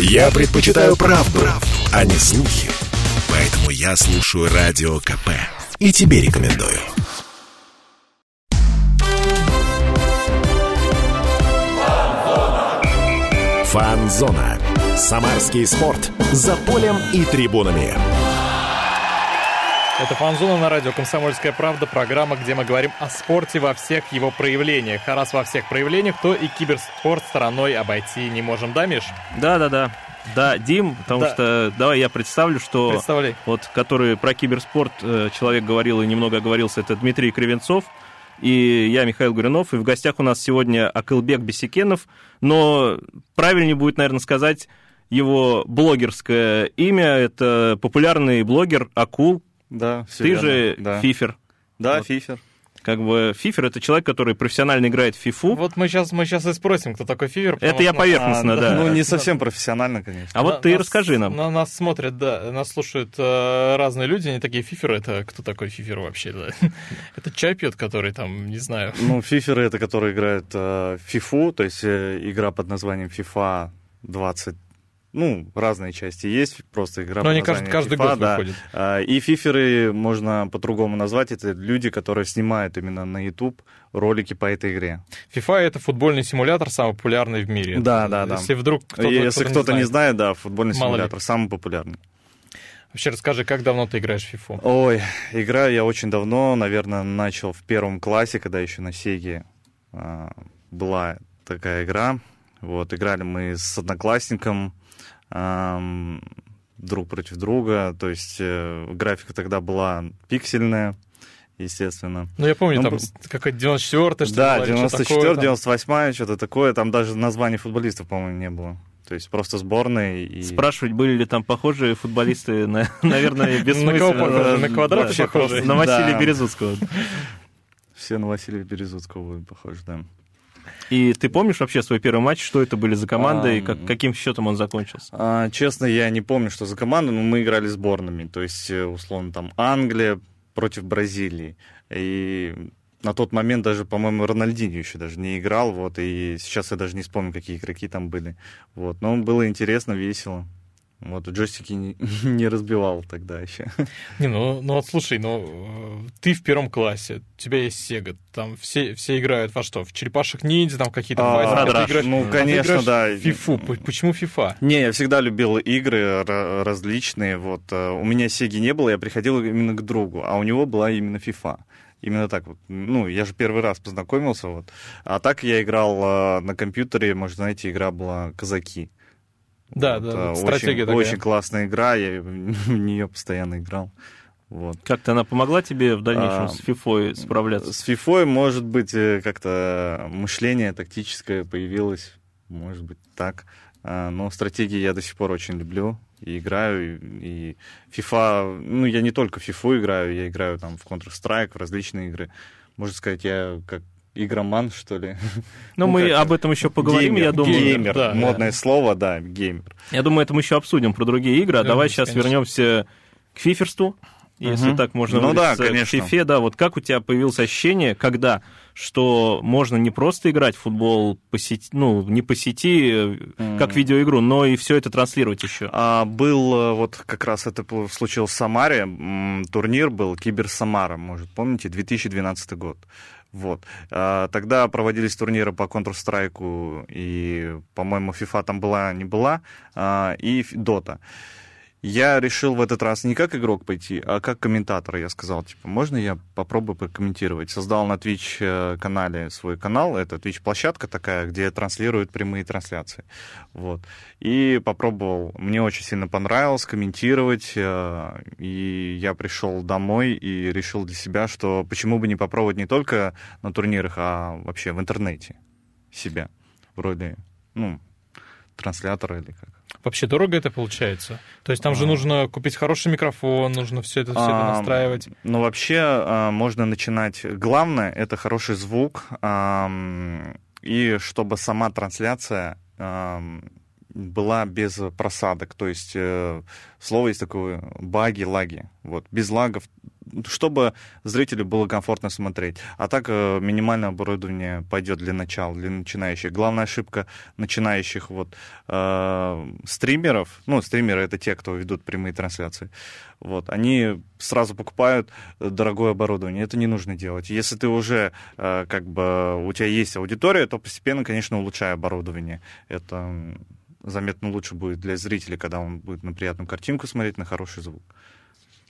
Я предпочитаю правду, правду, а не слухи. Поэтому я слушаю Радио КП. И тебе рекомендую. Фанзона. Самарский спорт. За полем и трибунами. Это «Фанзона» на радио «Комсомольская правда», программа, где мы говорим о спорте во всех его проявлениях. А раз во всех проявлениях, то и киберспорт стороной обойти не можем, да, Миш? Да-да-да. Да, Дим, потому да. что давай я представлю, что Представляй. вот который про киберспорт э, человек говорил и немного оговорился, это Дмитрий Кривенцов, и я, Михаил Гуринов, и в гостях у нас сегодня Акылбек Бесикенов, но правильнее будет, наверное, сказать его блогерское имя, это популярный блогер Акул, да, все Ты верно. же да. фифер. Да, Вот. фифер. Как бы фифер это человек, который профессионально играет в фифу. Вот мы сейчас, мы сейчас и спросим, кто такой потому это я поверхностно, А, да. Ну, не совсем профессионально, конечно. А вот На- ты нас- расскажи нам. На нас смотрят, да, нас слушают э, разные люди, они такие фиферы. Это кто такой фифер вообще? да? Это чай пьет, который там, не знаю. Ну, фиферы это которые играют э, фифу, то есть э, игра под названием FIFA 20. Ну, разные части есть, просто игра Но они каждый, каждый FIFA, год да. выходят. А, И фиферы можно по-другому назвать, это люди, которые снимают именно на YouTube ролики по этой игре. FIFA это футбольный симулятор, самый популярный в мире. Да, да, да. Если вдруг кто-то, Если кто-то кто-то не знает. знает, да, футбольный Мало ли. симулятор самый популярный. Вообще расскажи, как давно ты играешь в FIFA? Ой, играю я очень давно, наверное, начал в первом классе, когда еще на Сеге а, была такая игра. Вот, играли мы с одноклассником друг против друга, то есть э, графика тогда была пиксельная, естественно. Ну, я помню, Ну, там какая-то 94-я, что да, ли, или что 94 такое там. 98 что-то такое, там даже названий футболистов, по-моему, не было. То есть просто сборные и... Спрашивать, были ли там похожие футболисты, на- наверное, На бессмысленно. кого похожи? На квадрат Вообще похожи? На Василия Да. Березутского. Все на Василия Березутского были похожи, да. И ты помнишь вообще свой первый матч, что это были за команды и Ам. как- каким счетом он закончился? А, честно, я не помню, что за команда, но мы играли сборными. То есть, э, условно, там Англия против Бразилии. И на тот момент даже, по-моему, Рональдинho еще даже не играл. Вот, и сейчас я даже не вспомню, какие игроки там были. Вот, но было интересно, весело. Вот, джойстики не, не разбивал тогда еще. Не, ну, ну вот слушай, ну э, ты в первом классе, у тебя есть Sega, там все, все играют во что? В черепашек ниндзя, там какие-то А, а Фадраш. играешь- ну, а конечно, да. Фифу. Почему FIFA? Не, я всегда любил игры ра- различные. Вот э, у меня Сеги не было, я приходил именно к другу, а у него была именно FIFA. Именно так вот. Ну, я же первый раз познакомился, вот. А так я играл э, на компьютере, может, знаете, игра была «Казаки». Да, Вот, да, э, вот стратегия очень, такая. очень классная игра, я в нее постоянно играл. Вот. Как-то она помогла тебе в дальнейшем А, с фифой справляться? С фифой, может быть, э, как-то мышление тактическое появилось, может быть, так. А, Но стратегии я до сих пор очень люблю и играю. И FIFA, ну, я не только в FIFA играю, я играю там в Counter-Strike, в различные игры. Можно сказать, я как игроман, что ли. Но ну, мы как- об этом еще поговорим, геймер, я думаю. Геймер, Да, модное слово, да, геймер. Я думаю, это мы еще обсудим про другие игры. А Да, давай конечно. сейчас вернемся к фиферству, если Мгм. так можно Ну да, выразиться, к конечно. фифе. Да, вот как у тебя появилось ощущение, когда, что можно не просто играть в футбол по сети, ну, не по сети, э, как видеоигру, но и все это транслировать еще. А, был э, вот как раз это случилось в Самаре, турнир был Кибер Самара, может, помните, 2012 год. Вот. А, Тогда проводились турниры по Counter-Strike, и, по-моему, FIFA там была, не была, а, и Dota. Я решил в этот раз не как игрок пойти, а как комментатор. Я сказал, типа, можно я попробую прокомментировать? Создал на Twitch э, канале свой канал, это Twitch-площадка такая, где транслируют прямые трансляции. Вот. И попробовал. Мне очень сильно понравилось комментировать. э, И я пришел домой и решил для себя, что почему бы не попробовать не только на турнирах, а вообще в интернете себя. Вроде, ну, транслятора или как. Вообще дорого это получается? То есть там же А. нужно купить хороший микрофон, нужно все это, все это А, настраивать. Ну, вообще, а, можно начинать... Главное — это хороший звук, ам, и чтобы сама трансляция была без просадок. То есть э, слово есть такое баги, лаги. Вот. Без лагов чтобы зрителю было комфортно смотреть. А так э, минимальное оборудование пойдет для начала, для начинающих. Главная ошибка начинающих вот э, стримеров, ну, стримеры это те, кто ведут прямые трансляции, вот, они сразу покупают дорогое оборудование. Это не нужно делать. Если ты уже, э, как бы, у тебя есть аудитория, то постепенно, конечно, улучшай оборудование. Это заметно лучше будет для зрителя, когда он будет на приятную картинку смотреть, на хороший звук.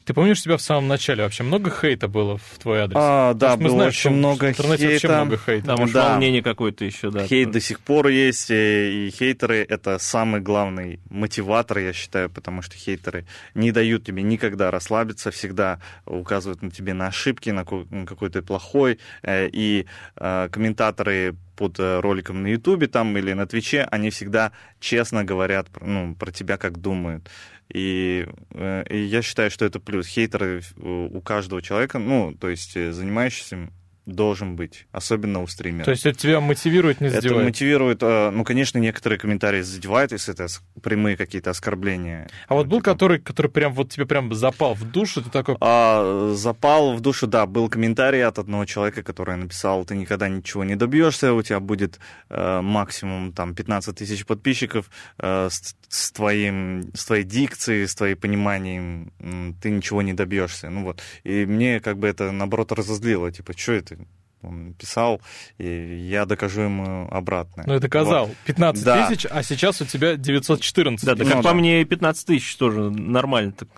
Ты помнишь себя в самом начале? Вообще много хейта было в твой адрес? А, да, Потому было знаем, очень что много в интернете хейта. вообще много хейта. Да, может, Да. волнение какое-то еще, да. Хейт до сих пор есть, и хейтеры — это самый главный мотиватор, я считаю, потому что хейтеры не дают тебе никогда расслабиться, всегда указывают на тебе на ошибки, на ко- на какой ты плохой, э, и э, комментаторы под э, роликом на Ютубе там или на Твиче, они всегда честно говорят ну, про тебя, как думают. И, э, и я считаю, что это плюс. Хейтеры у у каждого человека, ну, то есть э, занимающийся им должен быть, особенно у стримера. То есть это тебя мотивирует, не Это задевает? мотивирует, э, ну, конечно, некоторые комментарии задевают, если это прямые какие-то оскорбления. А вот был Типа, который, который прям вот тебе прям запал в душу, ты такой, а, запал в душу, да, был комментарий от одного человека, который написал, ты никогда ничего не добьешься, у тебя будет э, максимум там 15 тысяч подписчиков, э, с, с твоим, с твоей дикцией, с твоим пониманием ты ничего не добьешься. Ну вот. И мне как бы это, наоборот, разозлило, типа, что это? Он писал, и я докажу ему обратное. ну и доказал, 15 Да. тысяч, а сейчас у тебя 914. Да, да Ну как да. по мне, 15 тысяч тоже нормально. Так,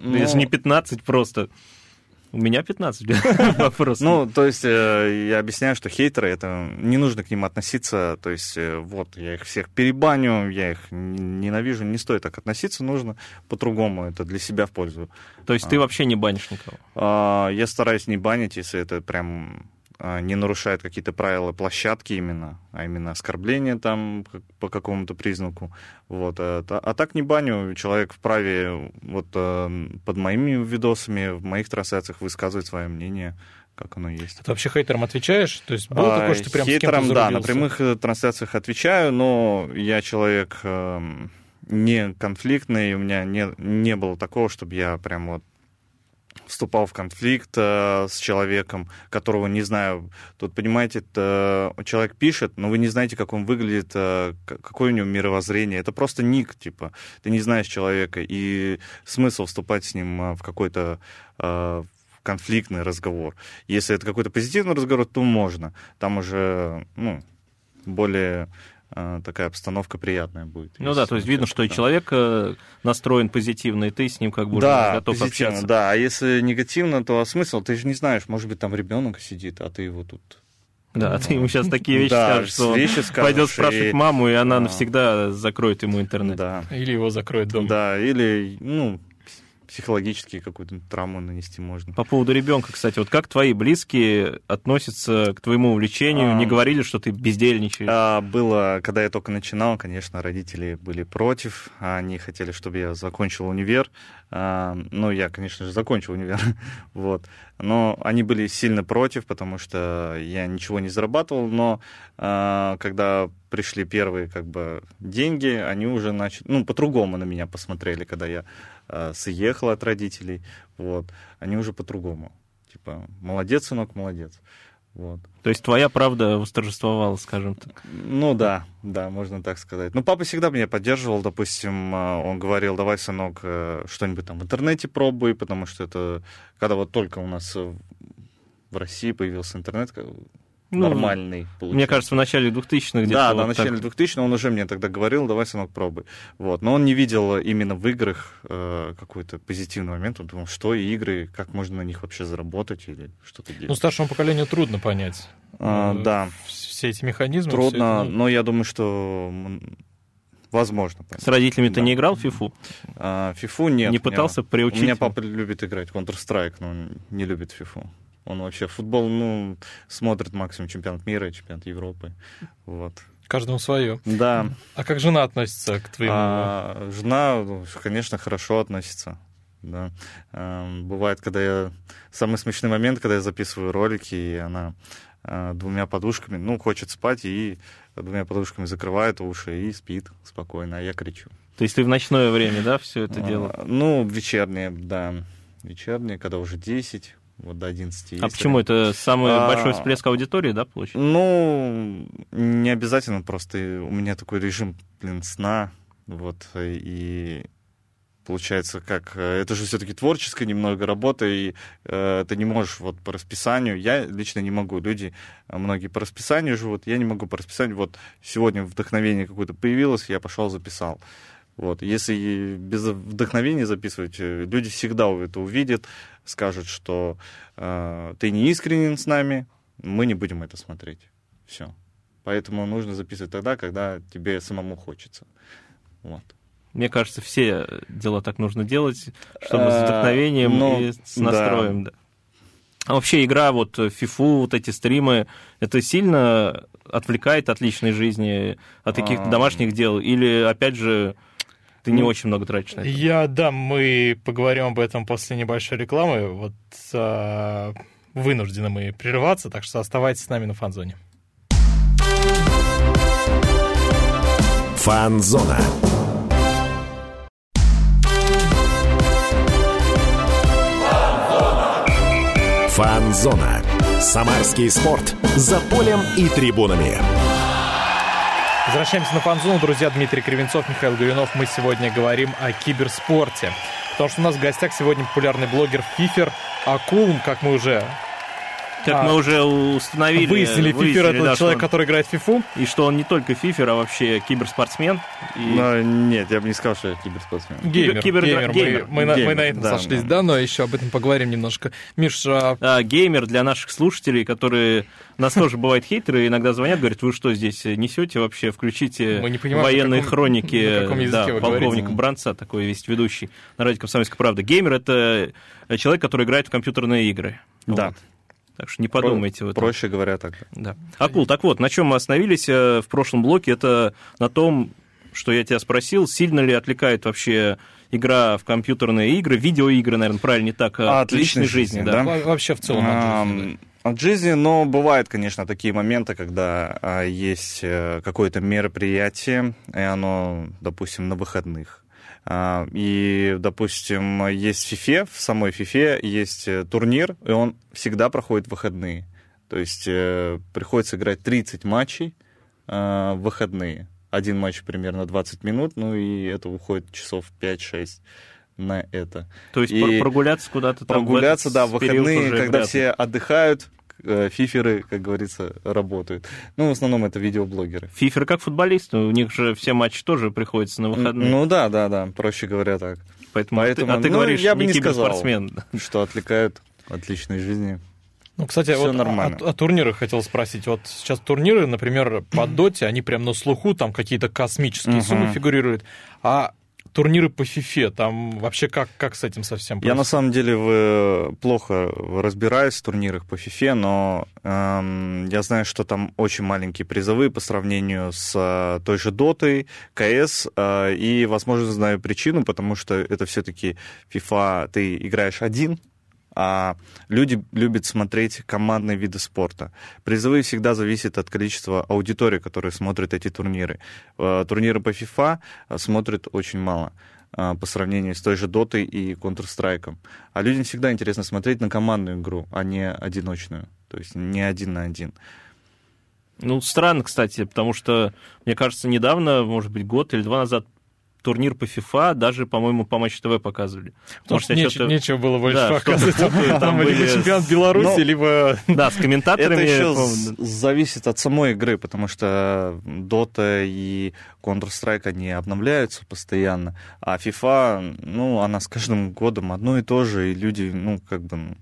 Ну, Если не 15 просто. У меня 15 вопрос. Ну, то есть э, я объясняю, что хейтеры, это не нужно к ним относиться, то есть э, вот, я их всех перебаню, я их ненавижу, не стоит так относиться, нужно по-другому, это для себя в пользу. То есть ты вообще не банишь никого. А, Я стараюсь не банить, если это прям а, не нарушает какие-то правила площадки именно, а именно оскорбление там по какому-то признаку. Вот. А, а так не баню, человек вправе вот э, под моими видосами, в моих трансляциях высказывать свое мнение, как оно есть. Ты вообще хейтерам отвечаешь? То есть было А, такое, что ты прям хейтерам, с кем-то да, на прямых э, трансляциях отвечаю, но я человек эм, не конфликтный, у меня не, не было такого, чтобы я прям вот вступал в конфликт э, с человеком, которого не знаю. Тут, понимаете, это, э, человек пишет, но вы не знаете, как он выглядит, э, какое у него мировоззрение. Это просто ник, типа. Ты не знаешь человека, и смысл вступать с ним э, в какой-то э, конфликтный разговор. Если это какой-то позитивный разговор, то можно. Там уже, ну, более такая обстановка приятная будет. Ну да, то есть видно, что и да. человек э, настроен позитивно, и ты с ним как бы уже да, готов позитивно, общаться. да. А если негативно, то а смысл? Ты же не знаешь, может быть, там ребенок сидит, а ты его тут... Да, а ты ему сейчас такие вещи Да, скажешь, что он вещи скажешь, пойдет спрашивать и- маму, и она А. навсегда закроет ему интернет. Да, Или его закроет дом. да, или, ну, психологически какую-то травму нанести можно. По поводу ребенка, кстати, вот как твои близкие относятся к твоему увлечению? А. Не говорили, что ты бездельничаешь? А, было, когда я только начинал, конечно, родители были против. Они хотели, чтобы я закончил универ. Ну, я, конечно же, закончил универ. вот. Но они были сильно против, потому что я ничего не зарабатывал. Но а, когда пришли первые как бы деньги, они уже начали, ну, по-другому на меня посмотрели, когда я а, съехал от родителей. Вот. Они уже по-другому. Типа, молодец, сынок, молодец. Вот. То есть твоя правда восторжествовала, скажем так. Ну да, да, можно так сказать. Ну, папа всегда меня поддерживал, допустим, а, он говорил, давай, сынок, э, что-нибудь там в интернете пробуй, потому что это, когда вот только у нас в России появился интернет, Ну, нормальный, Мне получается. кажется, в начале 2000-х где-то. Да, да, вот в начале так. 2000 он уже мне тогда говорил, давай, сынок, пробуй. Вот. Но он не видел именно в играх э, какой-то позитивный момент. Он думал, что игры, как можно на них вообще заработать или что-то Ну, делать. старшему поколению трудно понять. А, э, да, Все эти механизмы. трудно, это, ну, но я думаю, что возможно. С родителями ты Да. не играл в фифу? А, фифу нет. не у меня- пытался У приучить? меня папа любит играть в Counter-Strike, но он не любит фифу. Он вообще футбол, ну, смотрит максимум чемпионат мира и чемпионат Европы. Вот. Каждому свое. Да. А как жена относится к твоему? А, жена, конечно, хорошо относится. Да. А, бывает, когда я... Самый смешный момент, когда я записываю ролики, и она а, двумя подушками, ну, хочет спать, и двумя подушками закрывает уши и спит спокойно, а я кричу. То есть ты в ночное время, да, все это А, дело? Ну, вечернее, да. вечерние, когда уже 10, вот до 11. А почему это самый а, большой всплеск аудитории, да, получается? Ну, не обязательно, просто у меня такой режим, блин, сна, вот, и получается, как э, это же все-таки творческая немного работа, и э, ты не можешь вот по расписанию. Я лично не могу. Люди э, многие по расписанию живут, я не могу по расписанию. Вот сегодня вдохновение какое-то появилось, я пошел записал. Вот. Если без вдохновения записывать, э, люди всегда это увидят, скажут, что э, ты не искренен с нами, мы не будем это смотреть. Все. Поэтому нужно записывать тогда, когда тебе самому хочется. Вот. Мне кажется, все дела так нужно делать, чтобы с вдохновением ну, и с настроем. Да. Да. А вообще игра, вот FIFA, вот эти стримы, это сильно отвлекает от личной жизни, от каких-то домашних дел? Или, опять же, ты не очень много тратишь на это. Я, да, мы поговорим об этом после небольшой рекламы. Вот а, вынуждены мы прерываться, так что оставайтесь с нами на фанзоне. Фанзона. Фанзона. Самарский спорт. За полем и трибунами. Возвращаемся на фанзону, друзья. Дмитрий Кривенцов, Михаил Горюнов. Мы сегодня говорим о киберспорте. Потому что у нас в гостях сегодня популярный блогер Фифер Акулм, как мы уже как а, мы уже установили. Выяснили, выяснили Фифер это да, человек, он, который играет в Фифу. И что он не только Фифер, а вообще киберспортсмен. И... Но, нет, я бы не сказал, что я киберспортсмен. Геймер. Кибер, геймер. геймер. Мы, мы, геймер. мы на этом да, сошлись, да. да, но еще об этом поговорим немножко. Миш, а... А, геймер для наших слушателей, которые... Нас тоже бывают хейтеры, иногда звонят, говорят, вы что здесь несете вообще? Включите мы не понимаем, военные каком, хроники да, полковника Бранца, такой весь ведущий на радио «Комсомольская правда». Геймер — это человек, который играет в компьютерные игры. Да. Вот. Так что не подумайте Про, в этом. Проще говоря так. Да. Акул, так вот, на чем мы остановились э, в прошлом блоке, это на том, что я тебя спросил, сильно ли отвлекает вообще игра в компьютерные игры, видеоигры, наверное, правильно не так, а от личной жизни, жизни да? да? Вообще в целом от жизни. От жизни, но бывают, конечно, такие моменты, когда а, есть э, какое-то мероприятие, и оно, допустим, на выходных и, допустим, есть в FIFA, в самой FIFA есть э, турнир, и он всегда проходит в выходные. То есть э, приходится играть 30 матчей э, в выходные. Один матч примерно 20 минут, ну и это уходит часов 5-6 на это. То есть и прогуляться куда-то там Прогуляться, да, в выходные, когда все отдыхают, фиферы, как говорится, работают. Ну, в основном это видеоблогеры. Фиферы как футболисты, у них же все матчи тоже приходятся на выходные. Ну да, да, да, проще говоря так. Поэтому, Поэтому а ты, а ты ну, говоришь, я бы не сказал, что отвлекают от личной жизни. Ну, кстати, Все вот нормально. О, о турнирах хотел спросить. Вот сейчас турниры, например, по доте, они прям на слуху, там какие-то космические uh-huh. суммы фигурируют. А турниры по фифе, там вообще как, как с этим совсем происходит? Я на самом деле в, плохо разбираюсь в турнирах по фифе, но эм, я знаю, что там очень маленькие призовые по сравнению с э, той же дотой, КС, э, и, возможно, знаю причину, потому что это все-таки FIFA, ты играешь один, а люди любят смотреть командные виды спорта. Призовые всегда зависят от количества аудитории, которая смотрит эти турниры. Э, турниры по FIFA э, смотрят очень мало э, по сравнению с той же Дотой и Counter-Strike. А людям всегда интересно смотреть на командную игру, а не одиночную. То есть не один на один. Ну, странно, кстати, потому что, мне кажется, недавно, может быть, год или два назад турнир по FIFA даже, по-моему, по Матч ТВ показывали. Потому что неч- нечего было больше да, показывать. Там были... либо чемпионат Беларуси, Но... Ну, либо... Да, с комментаторами. Это еще зависит от самой игры, потому что Dota и Counter-Strike, они обновляются постоянно, а FIFA, ну, она с каждым годом одно и то же, и люди, ну, как бы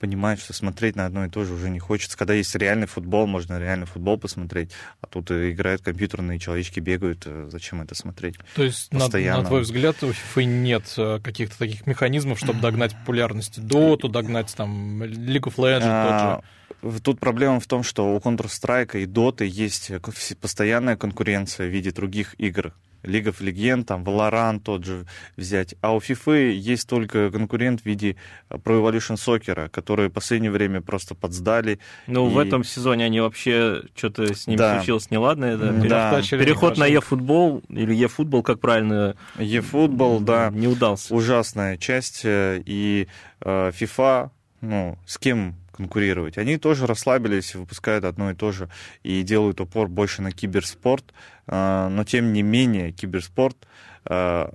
понимают, что смотреть на одно и то же уже не хочется. Когда есть реальный футбол, можно реальный футбол посмотреть, а тут играют компьютерные человечки, бегают. Э, зачем это смотреть? То есть, Постоянно. На, на твой взгляд, у FIFA нет э, каких-то таких механизмов, чтобы догнать популярность Доту, догнать там League of Legends а, тот же? Тут проблема в том, что у Counter-Strike и Dota есть постоянная конкуренция в виде других игр League of Legends, там, Valorant тот же взять. А у FIFA есть только конкурент в виде Pro Evolution Soccer, которые в последнее время просто подсдали. Ну, и... в этом сезоне они вообще, что-то с ними да. случилось неладное. Да? да. Переход на e-футбол, или e-футбол, как правильно? E-футбол, да. Не удался. Ужасная часть. Э, и э, FIFA, ну, с кем конкурировать. Они тоже расслабились, выпускают одно и то же и делают упор больше на киберспорт. А, но тем не менее, киберспорт, а,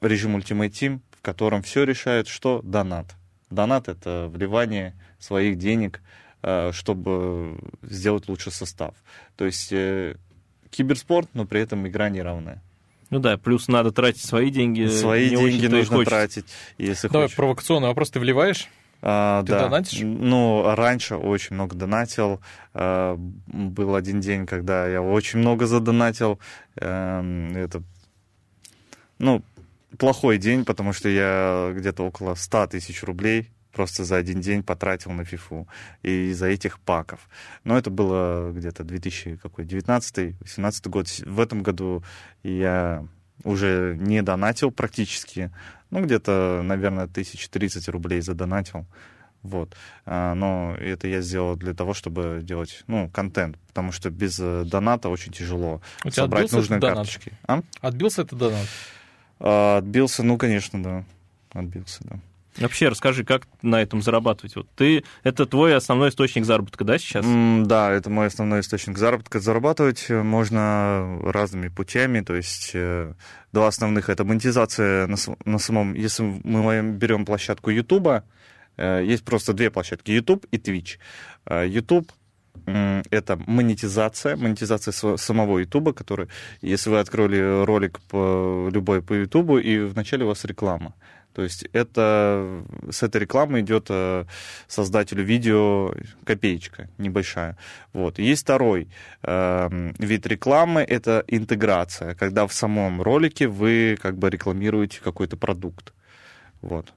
режим Ultimate Team, в котором все решает, что донат. Донат — это вливание своих денег, а, чтобы сделать лучший состав. То есть э, киберспорт, но при этом игра неравная. Ну да, плюс надо тратить свои деньги. Свои деньги нужно тратить, если Давай хочешь. провокационный вопрос. Ты вливаешь? А, Ты да. донатишь? Ну, раньше очень много донатил. А, был один день, когда я очень много задонатил. А, это, ну, плохой день, потому что я где-то около 100 тысяч рублей просто за один день потратил на фифу и из-за этих паков. Но это было где-то 2019-2018 год. В этом году я уже не донатил практически. Ну, где-то, наверное, тысяч тридцать рублей задонатил. Вот. А, но это я сделал для того, чтобы делать, ну, контент, потому что без э, доната очень тяжело У тебя собрать нужные карточки. А? Отбился это донат? А, отбился, ну, конечно, да. Отбился, да. Вообще, расскажи, как на этом зарабатывать? Вот ты, это твой основной источник заработка, да, сейчас? Mm, да, это мой основной источник заработка. Зарабатывать можно разными путями, то есть э, два основных — это монетизация на, на самом... Если мы берем площадку YouTube, э, есть просто две площадки — YouTube и Twitch. Э, YouTube это монетизация, монетизация самого Ютуба, который, если вы открыли ролик по, любой по Ютубу, и вначале у вас реклама. То есть это, с этой рекламы идет э, создателю видео копеечка небольшая. Вот. Есть второй э, вид рекламы, это интеграция, когда в самом ролике вы как бы рекламируете какой-то продукт. Вот.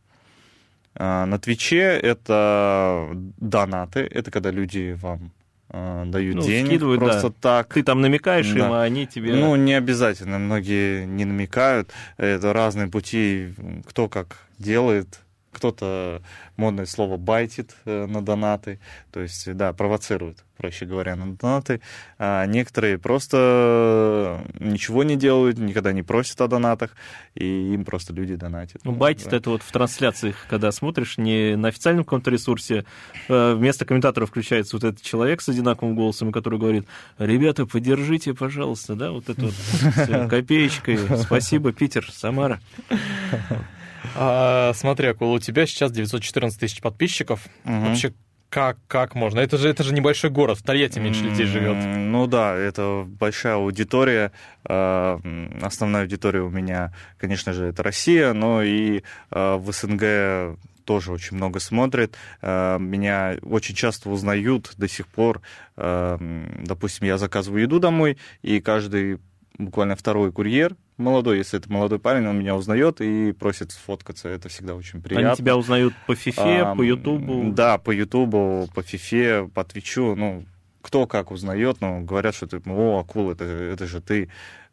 А на Твиче это донаты, это когда люди вам дают ну, денег скидывают, просто да. так. Ты там намекаешь да. им, а они тебе... Ну, не обязательно, многие не намекают. Это разные пути, кто как делает. Кто-то модное слово байтит э, на донаты, то есть, да, провоцирует, проще говоря, на донаты. А некоторые просто ничего не делают, никогда не просят о донатах, и им просто люди донатят. Ну, байтит да. это вот в трансляциях, когда смотришь, не на официальном каком-то ресурсе, э, вместо комментаторов включается вот этот человек с одинаковым голосом, который говорит, ребята, поддержите, пожалуйста, да, вот это вот копеечкой. Спасибо, Питер, Самара. А, смотри, Акул, у тебя сейчас 914 тысяч подписчиков. Угу. Вообще, как, как можно? Это же, это же небольшой город, в Тольятти меньше людей живет. Ну да, это большая аудитория. А, основная аудитория у меня, конечно же, это Россия, но и а, в СНГ тоже очень много смотрит. Меня очень часто узнают до сих пор. Допустим, я заказываю еду домой, и каждый буквально второй курьер молодой, если это молодой парень, он меня узнает и просит сфоткаться. Это всегда очень приятно. Они тебя узнают по Фифе, а, по Ютубу? Да, по Ютубу, по Фифе, по Твичу. Ну, кто как узнает, но говорят, что ты, о, акул, это, это же ты,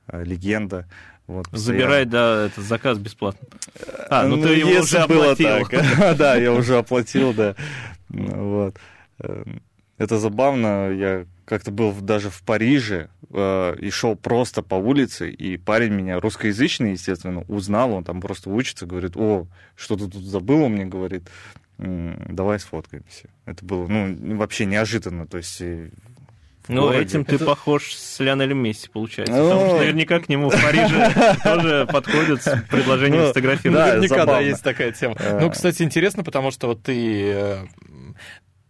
э, легенда. Вот, Забирай, да, этот заказ бесплатно. А, ну, ну ты его уже оплатил. Так. да, я уже оплатил, да. Вот. Эм, это забавно. Я как-то был даже в Париже э, и шел просто по улице, и парень меня, русскоязычный, естественно, узнал, он там просто учится, говорит, о, что ты тут забыл, он мне говорит, давай сфоткаемся. Это было, ну, вообще неожиданно, то есть... Ну, городе. этим ты это... похож с Лионелем Месси, получается. Ну... Потому что наверняка к нему в Париже тоже подходят с предложением ну, фотографировать. Наверняка, да, есть такая тема. Ну, кстати, интересно, потому что вот ты э,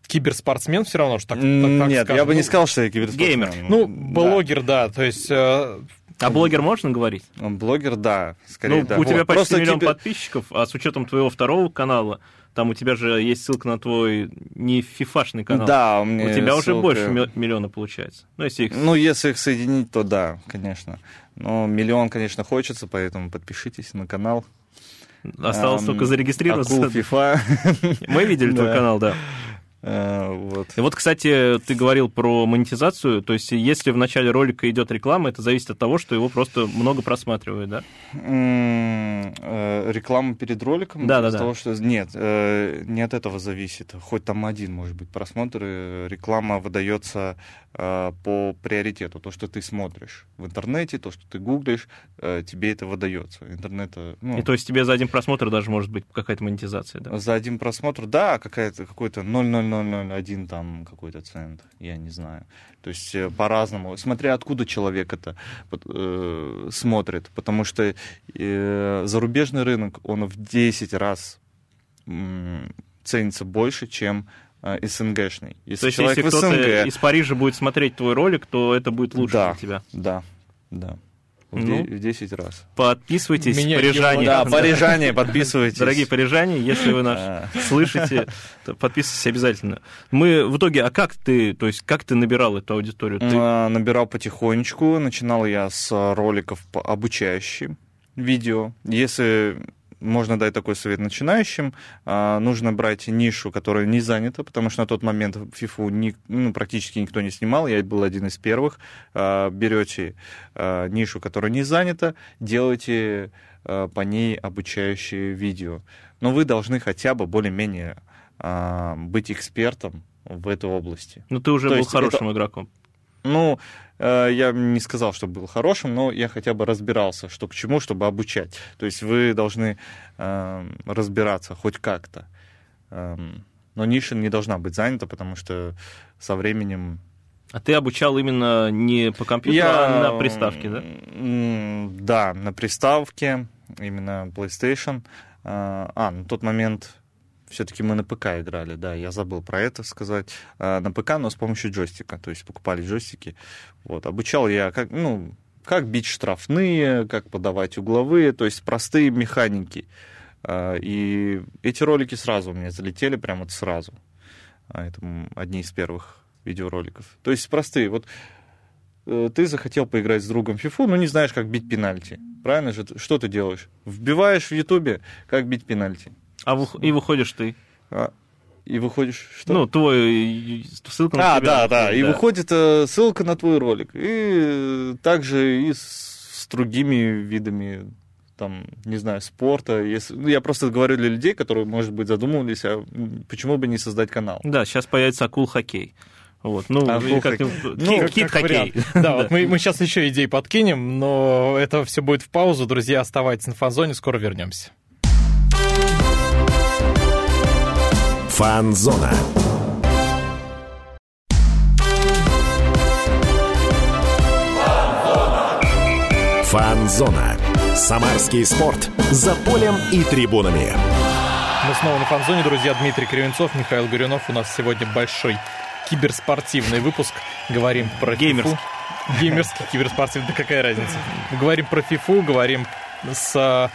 киберспортсмен все равно, что так, так, так Нет, скажем. я бы не сказал, что я киберспортсмен. Геймер. Ну, блогер, да, да то есть... Э... А блогер можно говорить? Блогер, да, скорее, ну, да. У вот. тебя почти Просто миллион кибер... подписчиков, а с учетом твоего второго канала, там у тебя же есть ссылка на твой не фифашный канал. Да, у меня У тебя ссылка... уже больше миллиона получается. Ну, если их... ну, если их соединить, то да, конечно. Но миллион, конечно, хочется, поэтому подпишитесь на канал. Осталось um, только зарегистрироваться. Акул FIFA. Мы видели твой канал, да. Э, вот. И вот, кстати, ты говорил про монетизацию, то есть если в начале ролика идет реклама, это зависит от того, что его просто много просматривают, да? Э, реклама перед роликом? Да, да, да. Того, что... Нет, э, не от этого зависит. Хоть там один, может быть, просмотр, реклама выдается по приоритету. То, что ты смотришь в интернете, то, что ты гуглишь, тебе это выдается. Интернет, ну... И то есть тебе за один просмотр даже может быть какая-то монетизация, да? За один просмотр, да, какая-то, какой-то 0,00 0,001 там какой-то цент, я не знаю. То есть э, по-разному, смотря откуда человек это э, смотрит, потому что э, зарубежный рынок, он в 10 раз э, ценится больше, чем э, СНГшный. Если то есть если кто-то СНГ... из Парижа будет смотреть твой ролик, то это будет лучше да, для тебя? Да, да. В, ну, в 10 раз. Подписывайтесь, Меня парижане. Да, парижане, подписывайтесь. Дорогие парижане, если вы нас а. слышите, то подписывайтесь обязательно. Мы в итоге, а как ты, то есть как ты набирал эту аудиторию? Ты... А, набирал потихонечку. Начинал я с роликов обучающих видео. Если можно дать такой совет начинающим. А, нужно брать нишу, которая не занята, потому что на тот момент FIFA ни, ну, практически никто не снимал, я был один из первых. А, берете а, нишу, которая не занята, делаете по ней обучающие видео. Но вы должны хотя бы более-менее быть экспертом в этой области. Ну, ты уже То был хорошим это... игроком. Ну, я не сказал, что был хорошим, но я хотя бы разбирался, что к чему, чтобы обучать. То есть вы должны э, разбираться хоть как-то. Эм, но ниша не должна быть занята, потому что со временем... А ты обучал именно не по компьютеру, я... а на приставке, да? Да, на приставке, именно PlayStation. Э, а, на тот момент все-таки мы на ПК играли, да, я забыл про это сказать. А, на ПК, но с помощью джойстика, то есть покупали джойстики. Вот, обучал я, как, ну, как бить штрафные, как подавать угловые, то есть простые механики. А, и эти ролики сразу у меня залетели, прямо вот сразу. А, это одни из первых видеороликов. То есть простые. Вот э, ты захотел поиграть с другом фифу, но не знаешь, как бить пенальти. Правильно же? Что ты делаешь? Вбиваешь в Ютубе, как бить пенальти. А в, и выходишь ты. А, и выходишь что? Ну, твой ссылка на а, тебя. А, да, да, И выходит э, ссылка на твой ролик. И также и с, с другими видами там, не знаю, спорта. Если... Ну, я просто говорю для людей, которые, может быть, задумывались, а почему бы не создать канал. Да, сейчас появится акул хоккей. Вот, ну, а как, ну, кит хоккей. Да, вот мы, мы сейчас еще идей подкинем, но это все будет в паузу. Друзья, оставайтесь на фанзоне, скоро вернемся. Фанзона. Фанзона. Самарский спорт. За полем и трибунами. Мы снова на фанзоне, друзья. Дмитрий Кривенцов, Михаил Горюнов. У нас сегодня большой киберспортивный выпуск. Говорим про Геймерский. Фифу. Геймерский, киберспортивный. Да какая разница? Говорим про фифу, говорим с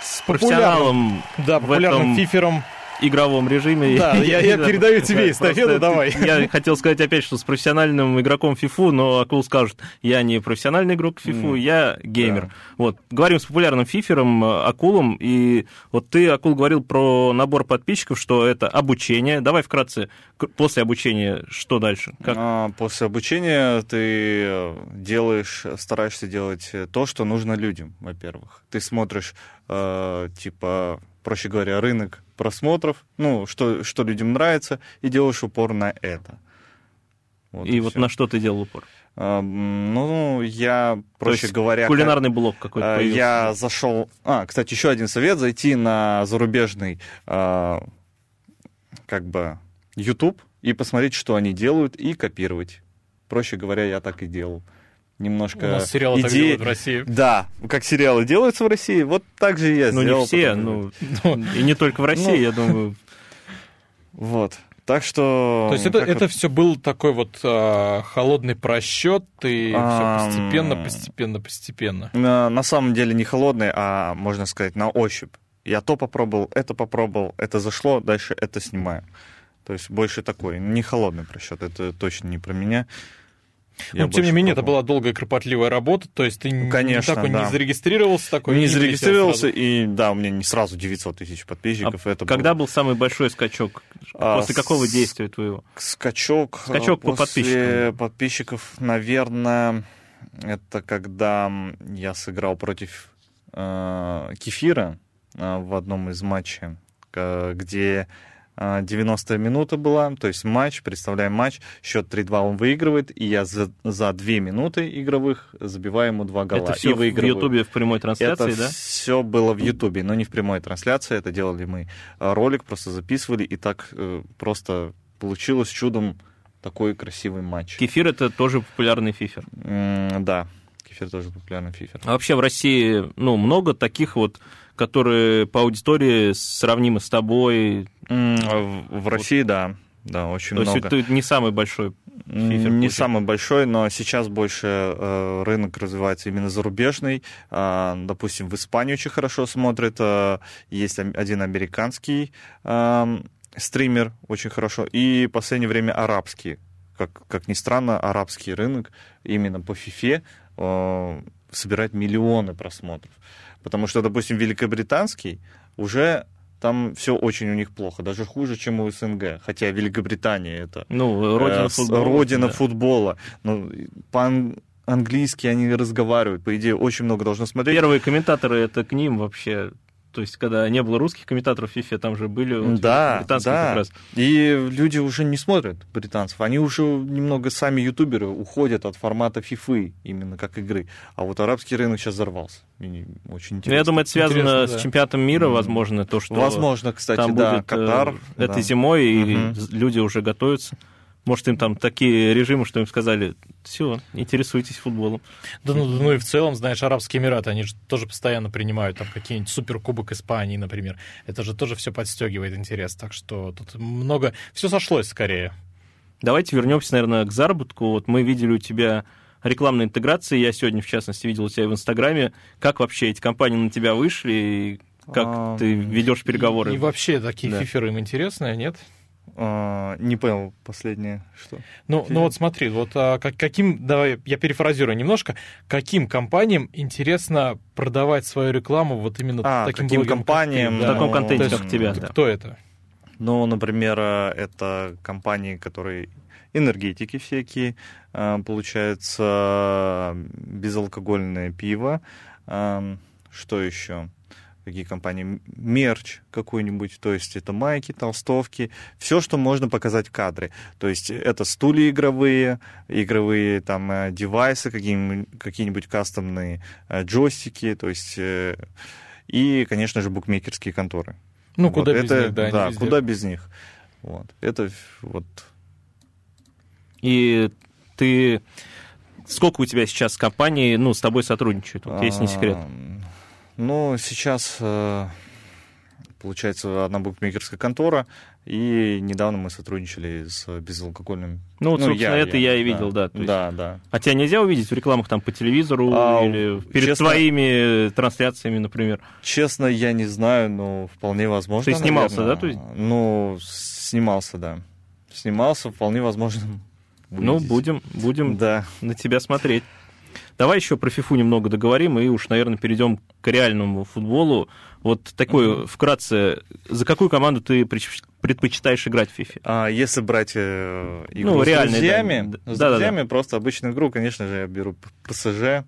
с профессионалом да, популярным этом... фифером игровом режиме. Да, я, я передаю тебе эстафету, давай. Я хотел сказать опять, что с профессиональным игроком FIFA, но Акул скажет, я не профессиональный игрок FIFA, я геймер. Вот, говорим с популярным фифером э, Акулом, и вот ты, Акул, говорил про набор подписчиков, что это обучение. Давай вкратце, после обучения что дальше? А, после обучения ты э, делаешь, стараешься делать то, что нужно людям, во-первых. Ты смотришь, э, типа, проще говоря, рынок просмотров, ну, что, что людям нравится, и делаешь упор на это. Вот и, и вот все. на что ты делал упор? А, ну, я, проще говоря... Кулинарный как, блок какой-то а, появился. Я зашел... А, кстати, еще один совет. Зайти на зарубежный, а, как бы, YouTube и посмотреть, что они делают, и копировать. Проще говоря, я так и делал немножко У нас сериалы идеи. так делают в России. Да, как сериалы делаются в России, вот так же и я ну, сделал. Ну, не все, ну, и не только в России, ну, я думаю. Вот. Так что... То есть это, это вот... все был такой вот а, холодный просчет, и а, все постепенно, постепенно, постепенно. На, на самом деле не холодный, а, можно сказать, на ощупь. Я то попробовал, это попробовал, это зашло, дальше это снимаю. То есть больше такой, не холодный просчет, это точно не про меня. Ну, тем не менее, это была долгая кропотливая работа, то есть ты Конечно, такой да. не зарегистрировался такой. Не зарегистрировался, и да, у меня не сразу 900 тысяч подписчиков. А это когда было... был самый большой скачок? А, после какого действия твоего? Скачок, скачок после по подписчикам. подписчиков, наверное, это когда я сыграл против э, Кефира э, в одном из матчей, где 90 минута была, то есть матч, представляем матч, счет 3-2 он выигрывает, и я за, за 2 минуты игровых забиваю ему 2 гола. Это все и в выигрываю. Ютубе в прямой трансляции, это да? все было в Ютубе, но не в прямой трансляции, это делали мы ролик, просто записывали, и так э, просто получилось чудом такой красивый матч. Кефир это тоже популярный фифер. М, да, кефир тоже популярный фифер. А вообще в России, ну, много таких вот, которые по аудитории сравнимы с тобой. В, России, да, да, очень То много. есть ты не самый большой фифер. Не самый большой, но сейчас больше э, рынок развивается именно зарубежный. А, допустим, в Испании очень хорошо смотрят. а, есть один американский ам, стример, очень хорошо. И в последнее время арабский. Как, как ни странно, арабский рынок именно по фифе э, собирает миллионы просмотров. Потому что, допустим, великобританский уже там все очень у них плохо, даже хуже, чем у СНГ. Хотя Великобритания это Ну, родина Э, футбола. родина да. футбола. Ну, по-английски они разговаривают. По идее, очень много должно смотреть. Первые комментаторы это к ним вообще. То есть, когда не было русских комментаторов в FIFA, там же были вот Да, британские да. как раз. И люди уже не смотрят британцев. Они уже немного сами ютуберы уходят от формата фифы, именно как игры. А вот арабский рынок сейчас взорвался. И очень Ну, интересно. я думаю, это связано Интересно, с да. чемпионатом мира, возможно, то, что Возможно, кстати, там да, будет э, Катар. этой да. зимой, и люди уже готовятся. Может, им там такие режимы, что им сказали, все, интересуйтесь футболом. Да ну, ну и в целом, знаешь, Арабские Эмираты, они же тоже постоянно принимают там какие-нибудь суперкубок Испании, например. Это же тоже все подстегивает интерес. Так что тут много... Все сошлось скорее. Давайте вернемся, наверное, к заработку. Вот мы видели у тебя рекламные интеграции, я сегодня, в частности, видел у тебя в Инстаграме. Как вообще эти компании на тебя вышли, и как А, ты ведешь переговоры? И, и вообще такие Да. фиферы им интересные, нет? А, не понял последнее, что. Ну, ну вот смотри, вот а, как- каким, давай я перефразирую немножко, каким компаниям интересно продавать свою рекламу вот именно А, таким каким блогерам, как ты? компаниям, в Да. таком ну, контенте, есть как тебя, Кто- да. Кто это? Ну, например, э, это компании, которые энергетики всякие, э, получается, безалкогольное пиво, что еще? Какие компании? Мерч какой-нибудь, то есть это майки, толстовки, все, что можно показать в кадре. То есть это стулья игровые, игровые там э, девайсы, какие-нибудь, какие-нибудь кастомные э, джойстики, то есть э, и, конечно же, букмекерские конторы. Ну, Вот куда без это- них, да, да, везде. куда без них. Вот. Это вот И ты... Сколько у тебя сейчас компаний, ну, с тобой сотрудничают, вот, если не секрет? А, Ну, сейчас, э, получается, одна букмекерская контора, и недавно мы сотрудничали с безалкогольным. Ну, вот, собственно, это я, и да, видел, да. то есть- Да, да. А тебя нельзя увидеть в рекламах там по телевизору А, или перед честно- твоими трансляциями, например? Честно, я не знаю, но вполне возможно. Ты снимался, наверное. да, то есть? Ну, снимался, да. Снимался, вполне возможно. Ну, увидеть. будем, будем Да. на тебя смотреть. Давай еще про ФИФУ немного договорим, и уж, наверное, перейдем к реальному футболу. Вот такой, вкратце, за какую команду ты предпоч- предпочитаешь играть в ФИФе? А если брать э, игру Ну, с реальный, да. друзьями, Да, с да, да. друзьями просто обычную игру, конечно же, я беру ПСЖ,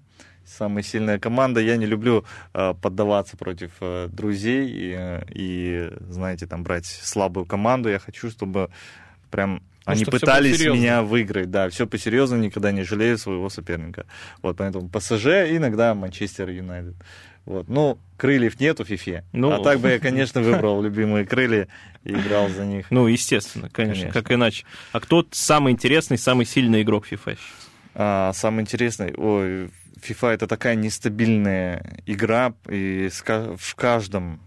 самая сильная команда. Я не люблю э, поддаваться против э, друзей и, э, и, знаете, там брать слабую команду. Я хочу, чтобы прям они чтоб всё пытались меня выиграть. Да, все по-серьезно, никогда не жалею своего соперника. Вот, поэтому ПСЖ, иногда Манчестер Юнайтед. Вот. Ну, крыльев нету в фифе. Ну. А так бы я, конечно, выбрал любимые крылья и играл за них. Ну, естественно, конечно, Конечно. как иначе. А кто самый интересный, самый сильный игрок FIFA сейчас? А, самый интересный, ой, FIFA это такая нестабильная игра, и в каждом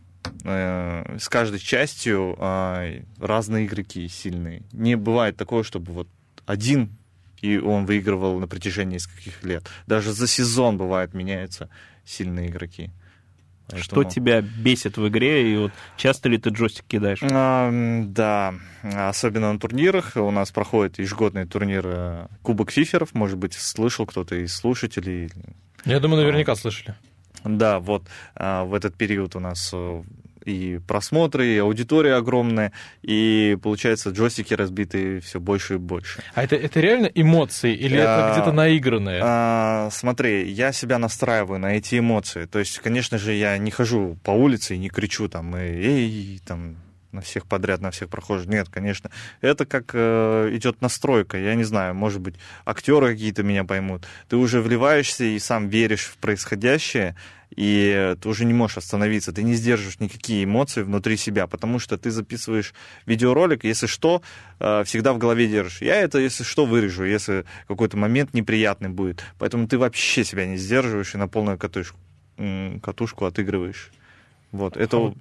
с каждой частью а, разные игроки сильные. Не бывает такого, чтобы вот один и он выигрывал на протяжении нескольких лет. Даже за сезон бывает меняются сильные игроки. Поэтому... Что тебя бесит в игре, и вот часто ли ты джойстик кидаешь? А, да, особенно на турнирах. У нас проходит ежегодный турнир э, Кубок Фиферов, может быть, слышал кто-то из слушателей. Я думаю, наверняка слышали. Да, вот а, в этот период у нас э, и просмотры, и аудитория огромная, и получается джойстики разбиты все больше и больше. А это, это реально эмоции или а, это где-то наигранное? А, смотри, я себя настраиваю на эти эмоции. То есть, конечно же, я не хожу по улице и не кричу там, эй, там, на всех подряд, на всех прохожих. Нет, конечно. Это как э, идет настройка. Я не знаю, может быть, актеры какие-то меня поймут. Ты уже вливаешься и сам веришь в происходящее, и ты уже не можешь остановиться, ты не сдерживаешь никакие эмоции внутри себя, потому что ты записываешь видеоролик, если что, э, всегда в голове держишь. Я это, если что, вырежу, если какой-то момент неприятный будет. Поэтому ты вообще себя не сдерживаешь и на полную катушку, катушку отыгрываешь. Вот, это... А вот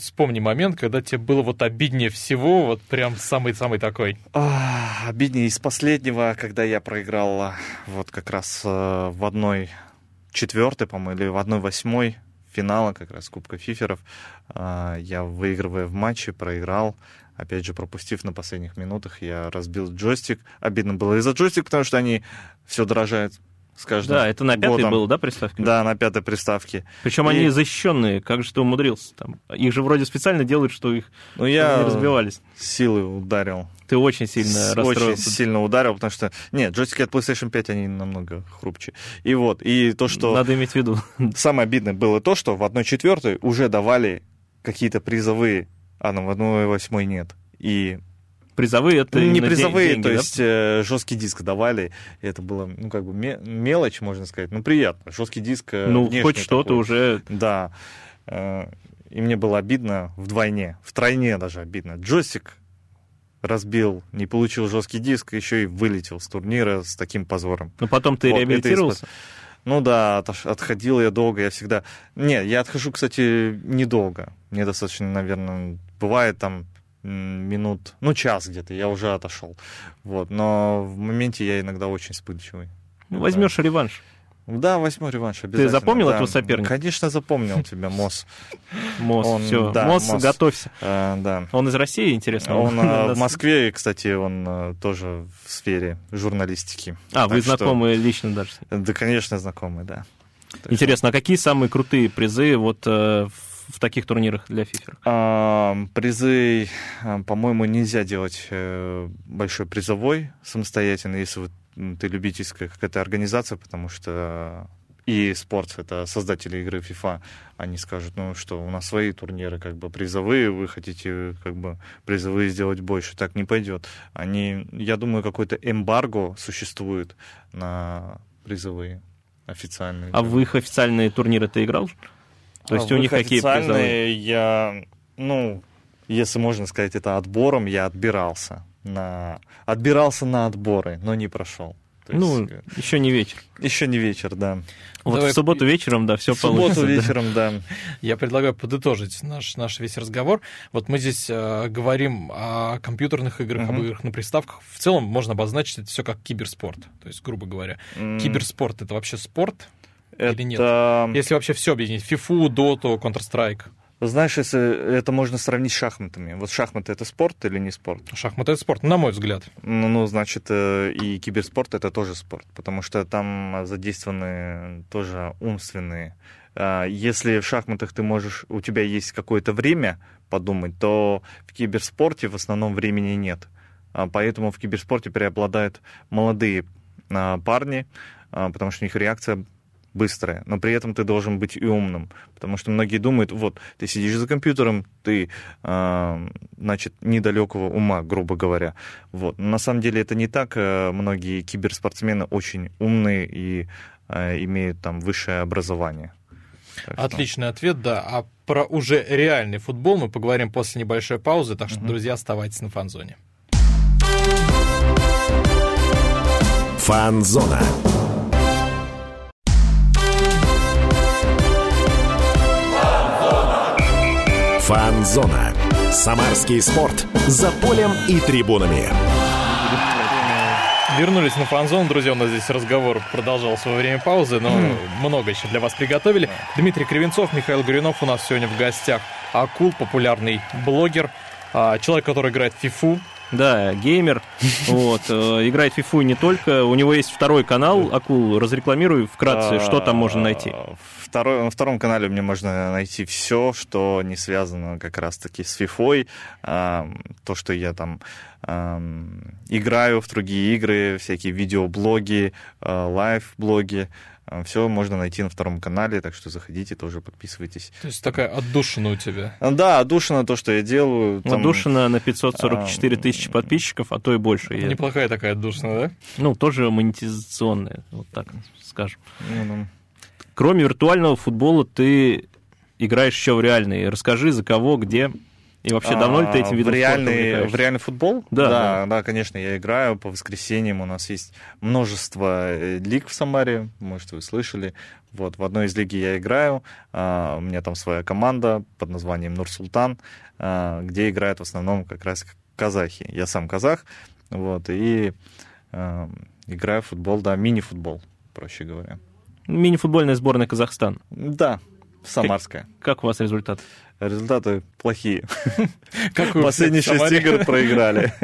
вспомни момент, когда тебе было вот обиднее всего, вот прям самый-самый такой. А, обиднее из последнего, когда я проиграл а, вот как раз э, в одной четвертой, по-моему, или в одной восьмой финала как раз Кубка Фиферов. А, я, выигрывая в матче, проиграл. Опять же, пропустив на последних минутах, я разбил джойстик. Обидно было из-за джойстик, потому что они все дорожают с каждым Да, это на пятой годом. было, да, приставке? Да, на пятой приставке. Причем и... они защищенные, как же ты умудрился там? Их же вроде специально делают, что их ну, я не разбивались. силы ударил. Ты очень сильно расстроился. Очень сильно ударил, потому что... Нет, джойстики от PlayStation 5, они намного хрупче. И вот, и то, что... Надо иметь в виду. Самое обидное было то, что в одной четвертой уже давали какие-то призовые, а на в одной восьмой нет. И Призовые это не призовые, деньги, то да? есть э, жесткий диск давали, это было, ну как бы мелочь, можно сказать, ну приятно. Жесткий диск. Э, ну хоть что-то уже. Да. Э, и мне было обидно вдвойне, втройне даже обидно. Джойстик разбил, не получил жесткий диск, еще и вылетел с турнира с таким позором. Но потом ты вот, реабилитировался? Ну да, отходил я долго, я всегда... Нет, я отхожу, кстати, недолго. Мне достаточно, наверное, бывает там минут, ну, час где-то, я уже отошел. Вот, но в моменте я иногда очень вспыльчивый. Ну, возьмешь да. реванш. Да, восьмой реванш обязательно. Ты запомнил да. этого соперника? Конечно, запомнил тебя, Мос. Мос, он, все. Да, Мос, Мос, готовься. А, да. Он из России, интересно? Он а, в Москве, кстати, он а, тоже в сфере журналистики. А, так вы знакомы что... лично даже? Да, конечно, знакомы, да. Так интересно, что... а какие самые крутые призы вот в в таких турнирах для FIFA? А, призы, а, по-моему, нельзя делать э, большой призовой самостоятельно, если вот ты любительская какая-то организация, потому что и спорт, это создатели игры FIFA, они скажут, ну что, у нас свои турниры как бы призовые, вы хотите как бы призовые сделать больше, так не пойдет. Они, я думаю, какой-то эмбарго существует на призовые официальные. А в их официальные турниры ты играл? То есть а у них какие призовые? Я, ну, если можно сказать это отбором, я отбирался на, отбирался на отборы, но не прошел. То ну, есть, еще не вечер. Еще не вечер, да. Вот Давай... в субботу вечером, да, все в получится. В субботу вечером, да. Я предлагаю подытожить наш, наш весь разговор. Вот мы здесь э, говорим о компьютерных играх, uh-huh. об играх на приставках. В целом можно обозначить это все как киберспорт. То есть, грубо говоря, mm. киберспорт это вообще спорт? Это... Или нет? Если вообще все объединить, FIFA, Dota, Counter-Strike. Знаешь, если это можно сравнить с шахматами. Вот шахматы это спорт или не спорт? Шахматы это спорт, на мой взгляд. Ну, ну, значит, э, и киберспорт это тоже спорт, потому что там задействованы тоже умственные. А, если в шахматах ты можешь, у тебя есть какое-то время подумать, то в киберспорте в основном времени нет. А, поэтому в киберспорте преобладают молодые а, парни, потому что у них реакция быстрое, но при этом ты должен быть и умным, потому что многие думают, вот, ты сидишь за компьютером, ты, э, значит, недалекого ума, грубо говоря. Вот. Но на самом деле это не так. Э, многие киберспортсмены очень умные и э, имеют там высшее образование. Так Отличный что... ответ, да. А про уже реальный футбол мы поговорим после небольшой паузы, так что, угу. друзья, оставайтесь на фанзоне. Фанзона. Фанзона. Самарский спорт. За полем и трибунами. Вернулись на фанзон, друзья, у нас здесь разговор продолжался во время паузы, но много еще для вас приготовили. Дмитрий Кривенцов, Михаил Горюнов у нас сегодня в гостях. Акул, популярный блогер, а, человек, который играет в фифу, да, геймер. Вот, э, играет FIFA не только. У него есть второй канал, Акул, разрекламирую вкратце, что там можно найти. Второй, на втором канале мне можно найти все, что не связано как раз-таки с FIFA. То, что я там играю в другие игры, всякие видеоблоги, э, лайв-блоги. А, Все можно найти на втором канале, так что заходите, тоже подписывайтесь. То есть такая отдушина у тебя? А, да, отдушина то, что я делаю. Там... Отдушина на 544 а... тысячи подписчиков, а то и больше. Я... Неплохая такая отдушина, да? Ну, тоже монетизационная, вот так скажем. Ну, ну. Кроме виртуального футбола, ты играешь еще в реальный. Расскажи, за кого, где. И вообще, давно ли ты этим видом в реальный, В реальный футбол? Да, да, да, конечно, я играю по воскресеньям. У нас есть множество э, лиг в Самаре, может, вы слышали. Вот, в одной из лиги я играю. А, у меня там своя команда под названием Нур-Султан, а, где играют в основном как раз казахи. Я сам казах, вот, и а, играю в футбол, да, мини-футбол, проще говоря. Мини-футбольная сборная Казахстана. Да, самарская. Как, как у вас результат? Результаты плохие. Как Последние шесть игр проиграли.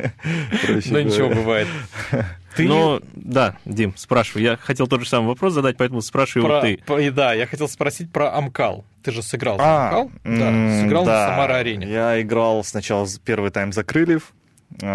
Ну ничего, бывает. Ты... Ну, да, Дим, спрашивай. Я хотел тот же самый вопрос задать, поэтому спрашиваю про, ты. По, да, я хотел спросить про Амкал. Ты же сыграл а, Амкал? Да, сыграл да, на Самара-арене. Я играл сначала первый тайм за Крыльев,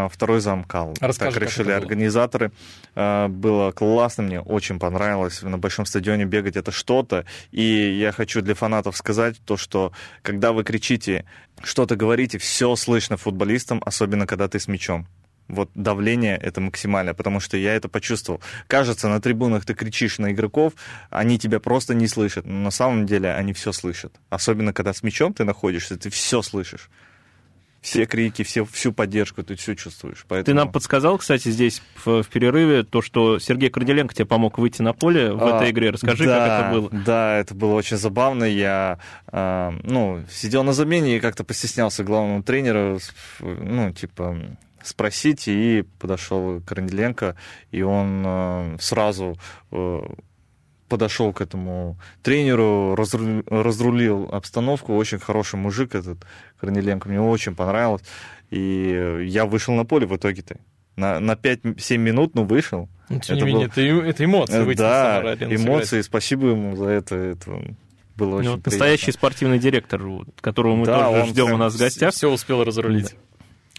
второй замкал. Расскажи, так решили организаторы. А, было классно, мне очень понравилось. На большом стадионе бегать это что-то. И я хочу для фанатов сказать то, что когда вы кричите, что-то говорите, все слышно футболистам, особенно когда ты с мячом вот давление это максимальное, потому что я это почувствовал. Кажется, на трибунах ты кричишь на игроков, они тебя просто не слышат, но на самом деле они все слышат. Особенно когда с мячом ты находишься, ты все слышишь все крики, все, всю поддержку, ты все чувствуешь. Поэтому... Ты нам подсказал, кстати, здесь в, в перерыве то, что Сергей Корделенко тебе помог выйти на поле в а, этой игре. Расскажи, да, как это было. Да, это было очень забавно. Я э, ну, сидел на замене и как-то постеснялся главному тренеру, ну, типа, спросить, и подошел Корделенко, и он э, сразу э, подошел к этому тренеру, разрулил, разрулил обстановку. Очень хороший мужик этот Корнеленко, мне очень понравилось. И я вышел на поле в итоге-то. На, на 5-7 минут, ну, вышел. Но, тем это не менее, был... это, это эмоции. Выйти да, эмоции, сыграть. спасибо ему за это. это было очень ну, Настоящий спортивный директор, которого мы да, тоже ждем у нас в гостях. Все успел разрулить.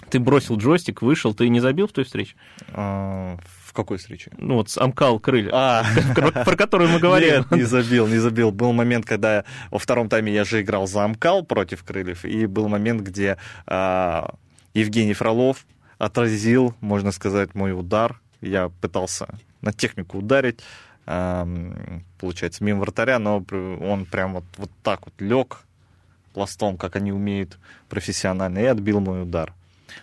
Ты бросил джойстик, вышел, ты не забил в той встрече? А, в какой встрече? Ну вот с Амкал крылья, а. про которую мы говорили. Нет, не забил, не забил. Был момент, когда во втором тайме я же играл за Амкал против крыльев, и был момент, где а, Евгений Фролов отразил, можно сказать, мой удар. Я пытался на технику ударить, получается, мимо вратаря, но он прям вот, вот так вот лег пластом, как они умеют профессионально, и отбил мой удар.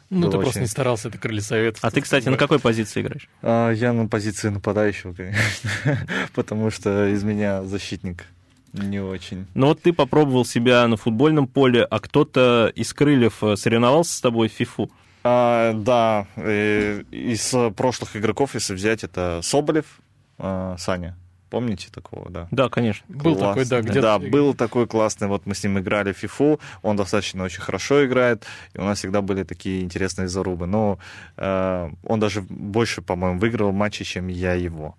Ну, ты очень... просто не старался, это крылья советов. А ты, кстати, на какой позиции играешь? А, я на позиции нападающего, конечно, потому что из меня защитник не очень. Ну вот ты попробовал себя на футбольном поле, а кто-то из крыльев э, соревновался с тобой в фифу? А, да, э, из прошлых игроков, если взять, это Соболев, а, Саня, Помните такого, да? Да, конечно. Был Класс. такой, да, где-то. Да, был такой классный. Вот мы с ним играли в фифу, он достаточно очень хорошо играет, и у нас всегда были такие интересные зарубы. Но э, он даже больше, по-моему, выиграл матчи, чем я его.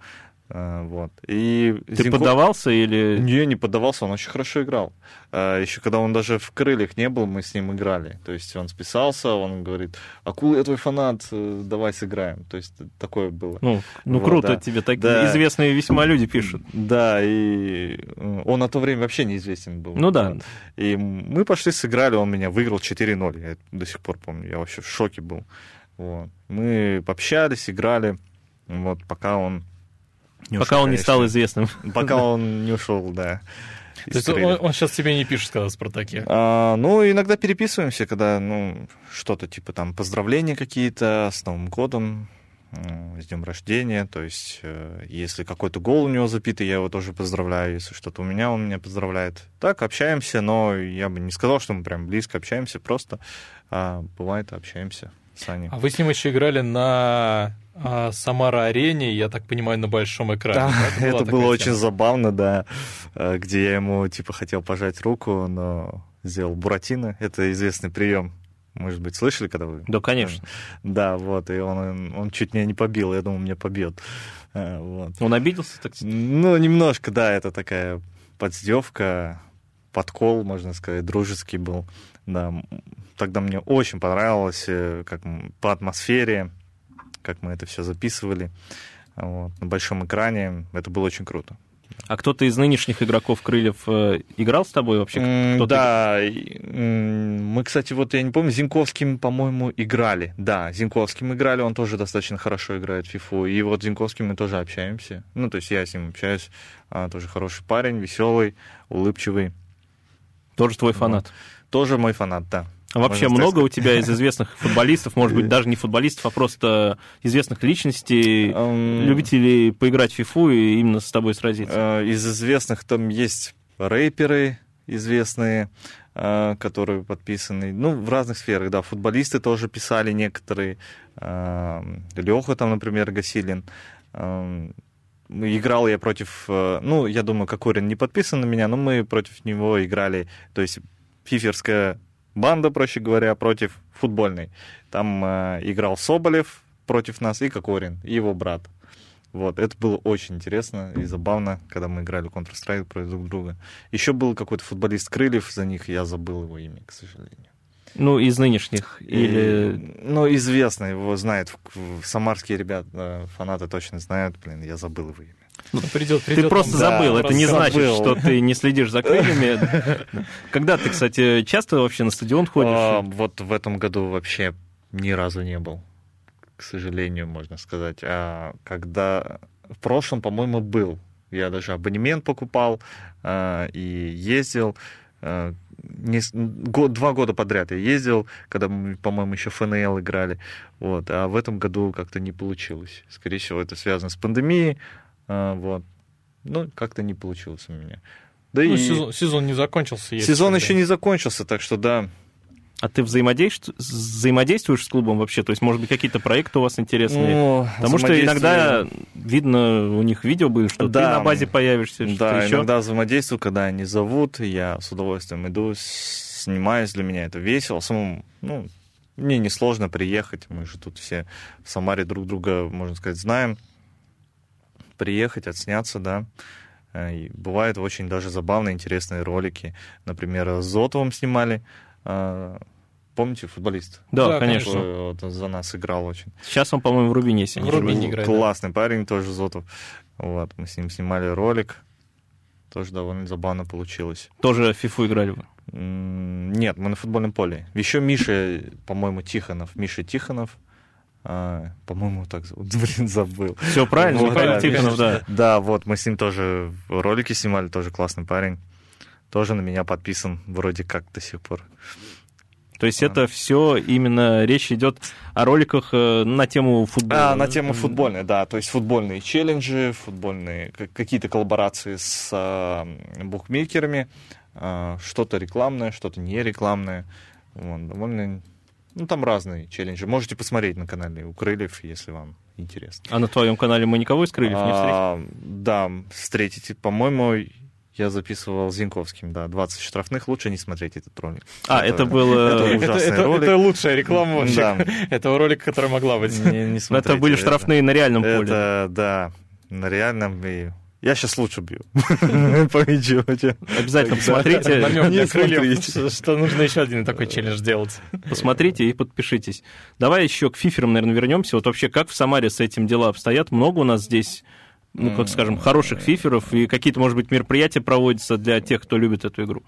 Э, вот. И Ты Зинков... поддавался или... Не, не поддавался, он очень хорошо играл. Э, Еще когда он даже в крыльях не был, мы с ним играли. То есть он списался, он говорит, Акул, я твой фанат, э, давай сыграем. То есть такое было. Ну, ну вот, круто, да. тебе так да. известные весьма люди пишут. Да, и он на то время вообще неизвестен был. Ну да. И мы пошли сыграли, он меня выиграл 4-0. Я до сих пор помню, я вообще в шоке был. Вот. Мы пообщались, играли, вот, пока он не пока ушел, он не стал известным. Пока он не ушел, да. То есть он, он сейчас тебе не пишет, когда в «Спартаке»? А, ну, иногда переписываемся, когда, ну, что-то типа там поздравления какие-то с Новым годом, с днем рождения, то есть э, если какой-то гол у него запитый, я его тоже поздравляю, если что-то у меня, он меня поздравляет. Так, общаемся, но я бы не сказал, что мы прям близко общаемся, просто а, бывает общаемся. Саней. А вы с ним еще играли на а, Самара-арене, я так понимаю, на большом экране. Да, да? это было очень тема? забавно, да, э, где я ему, типа, хотел пожать руку, но сделал Буратино. Это известный прием. Может быть, слышали, когда вы... Да, конечно. Да, вот, и он, он чуть меня не побил, я думал, меня побьет. Э, вот. Он обиделся, так Ну, немножко, да, это такая подстевка, подкол, можно сказать, дружеский был. Да, тогда мне очень понравилось, э, как по атмосфере, как мы это все записывали вот, на большом экране. Это было очень круто. А кто-то из нынешних игроков крыльев э, играл с тобой вообще? Кто да, мы, кстати, вот я не помню, Зинковским, по-моему, играли. Да, Зинковским играли, он тоже достаточно хорошо играет в FIFA. И вот с Зинковским мы тоже общаемся. Ну, то есть я с ним общаюсь. А, тоже хороший парень, веселый, улыбчивый. Тоже твой фанат? Вот. Тоже мой фанат, да. Вообще много у тебя из известных футболистов, может быть, даже не футболистов, а просто известных личностей, любителей поиграть в фифу и именно с тобой сразиться? Э, из известных там есть рэперы известные, э, которые подписаны, ну, в разных сферах, да, футболисты тоже писали некоторые, э, Леха там, например, Гасилин, играл я против, ну, я думаю, Кокорин не подписан на меня, но мы против него играли, то есть фиферская банда, проще говоря, против футбольной. Там э, играл Соболев против нас и Кокорин, и его брат. Вот, это было очень интересно и забавно, когда мы играли Counter-Strike против друг друга. Еще был какой-то футболист Крыльев, за них я забыл его имя, к сожалению. Ну, из нынешних? Или... И, ну, известно, его знают. Самарские ребята, фанаты точно знают. Блин, я забыл его имя. Ну, придет, придет, ты просто да, забыл. Это не значит, забыл. что ты не следишь за крыльями. Когда ты, кстати, часто вообще на стадион ходишь? А, вот в этом году вообще ни разу не был, к сожалению, можно сказать. А когда в прошлом, по-моему, был. Я даже абонемент покупал а, и ездил. А, не, год, два года подряд я ездил, когда мы, по-моему, еще ФНЛ играли. Вот. А в этом году как-то не получилось. Скорее всего, это связано с пандемией. А, вот. Ну, как-то не получилось у меня. Да ну, и... сезон, сезон не закончился. Сезон еще не закончился, так что да. А ты взаимодействуешь, взаимодействуешь с клубом вообще? То есть, может быть, какие-то проекты у вас интересные? Ну, Потому что иногда видно, у них видео будет, что да, ты на базе появишься. Да, еще. иногда взаимодействую, когда они зовут, я с удовольствием иду, снимаюсь, для меня это весело. Самому, ну, мне несложно приехать, мы же тут все в Самаре друг друга, можно сказать, знаем приехать, отсняться, да. Э, и бывают очень даже забавные, интересные ролики. Например, с Зотовым снимали. Э, помните, футболист? Да, да конечно. Вот, за нас играл очень. Сейчас он, по-моему, в Рубине, если в Рубине играет. Классный да. парень тоже, Зотов. Вот, мы с ним снимали ролик. Тоже довольно забавно получилось. Тоже фифу играли вы? Нет, мы на футбольном поле. Еще Миша, по-моему, Тихонов. Миша Тихонов а, по-моему, так зовут. Блин, забыл. Все правильно, вот, правильно, Тихонов, да. Да, вот, мы с ним тоже ролики снимали, тоже классный парень. Тоже на меня подписан, вроде как до сих пор. То есть а. это все именно речь идет о роликах э, на тему футбола. А, на тему футбольной, да. То есть футбольные челленджи, футбольные какие-то коллаборации с э, букмекерами, э, что-то рекламное, что-то не рекламное. Вот, довольно ну, там разные челленджи. Можете посмотреть на канале у Крыльев, если вам интересно. А на твоем канале мы никого из Крыльев не встретили? Да, встретите. По-моему, я записывал Зинковским, да, 20 штрафных, лучше не смотреть этот ролик. А, это, это был... Это, это, это, это лучшая реклама да. этого ролика, которая могла быть. Не, не это были штрафные на реальном поле. Это, да, на реальном, и я сейчас лучше бью. По мячу. Обязательно посмотрите. Не крыльев, что нужно еще один такой челлендж сделать. Посмотрите и подпишитесь. Давай еще к фиферам, наверное, вернемся. Вот вообще, как в Самаре с этим дела обстоят? Много у нас здесь ну, как скажем, хороших фиферов, и какие-то, может быть, мероприятия проводятся для тех, кто любит эту игру?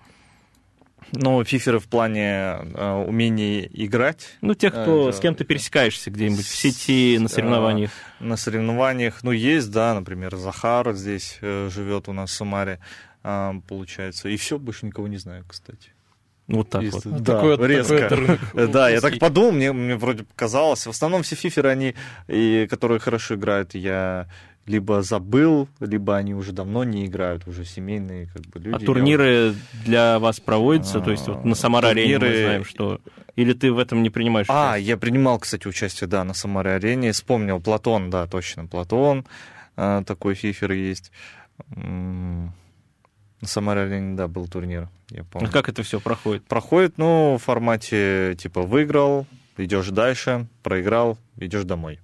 Ну, фиферы в плане э, умения играть. Ну, тех, кто это... с кем то пересекаешься где-нибудь в сети, на соревнованиях. Э, на соревнованиях, ну, есть, да, например, Захар здесь э, живет у нас в Самаре, э, получается. И все, больше никого не знаю, кстати. Вот так Есть, вот. Да, такой, резко. Такой да, я так подумал, мне, мне вроде показалось. В основном все фиферы, они, и, которые хорошо играют, я либо забыл, либо они уже давно не играют, уже семейные как бы люди. А турниры я... для вас проводятся? А, То есть вот на Самара-арене мы знаем, что Или ты в этом не принимаешь а, участие? А, я принимал, кстати, участие, да, на Самаре-арене. Вспомнил Платон, да, точно, Платон. А, такой фифер есть. На Самаре-арене, да, был турнир, я помню. А как это все проходит? Проходит, ну, в формате, типа, выиграл, идешь дальше, проиграл, идешь домой.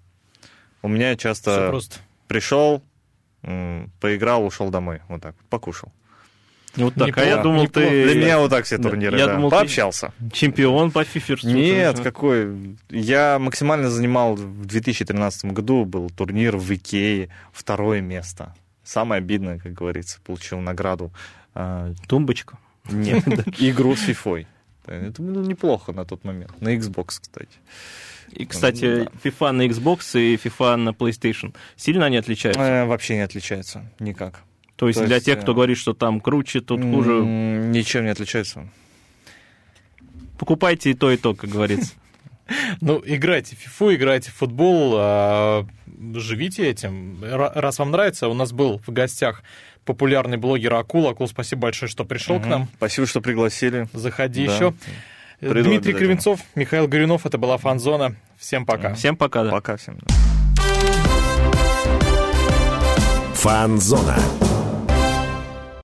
У меня часто просто. Пришел, поиграл, ушел домой, вот так, покушал. Вот так, неплохо, а я думал, неплохо. ты... Для меня вот так все турниры, я да. думал, Пообщался. Чемпион по фиферству. Нет, какой... Я максимально занимал в 2013 году, был турнир в Икее, второе место. Самое обидное, как говорится, получил награду. А, Тумбочку? Нет, игру с фифой. Это было неплохо на тот момент. На Xbox, кстати. И, кстати, да. FIFA на Xbox и FIFA на PlayStation сильно они отличаются? Э, вообще не отличаются, никак. То есть То для есть, тех, кто э, говорит, что там круче, тут хуже... Ничем не отличается. Покупайте и то, и то, как говорится. Ну, играйте в фифу, играйте в футбол, а, живите этим. Раз вам нравится, у нас был в гостях популярный блогер Акул. Акул, спасибо большое, что пришел к нам. Спасибо, что пригласили. Заходи еще. Дмитрий Кривенцов, Михаил Горюнов, это была Фанзона. Всем пока. Всем пока. Пока всем. Фанзона.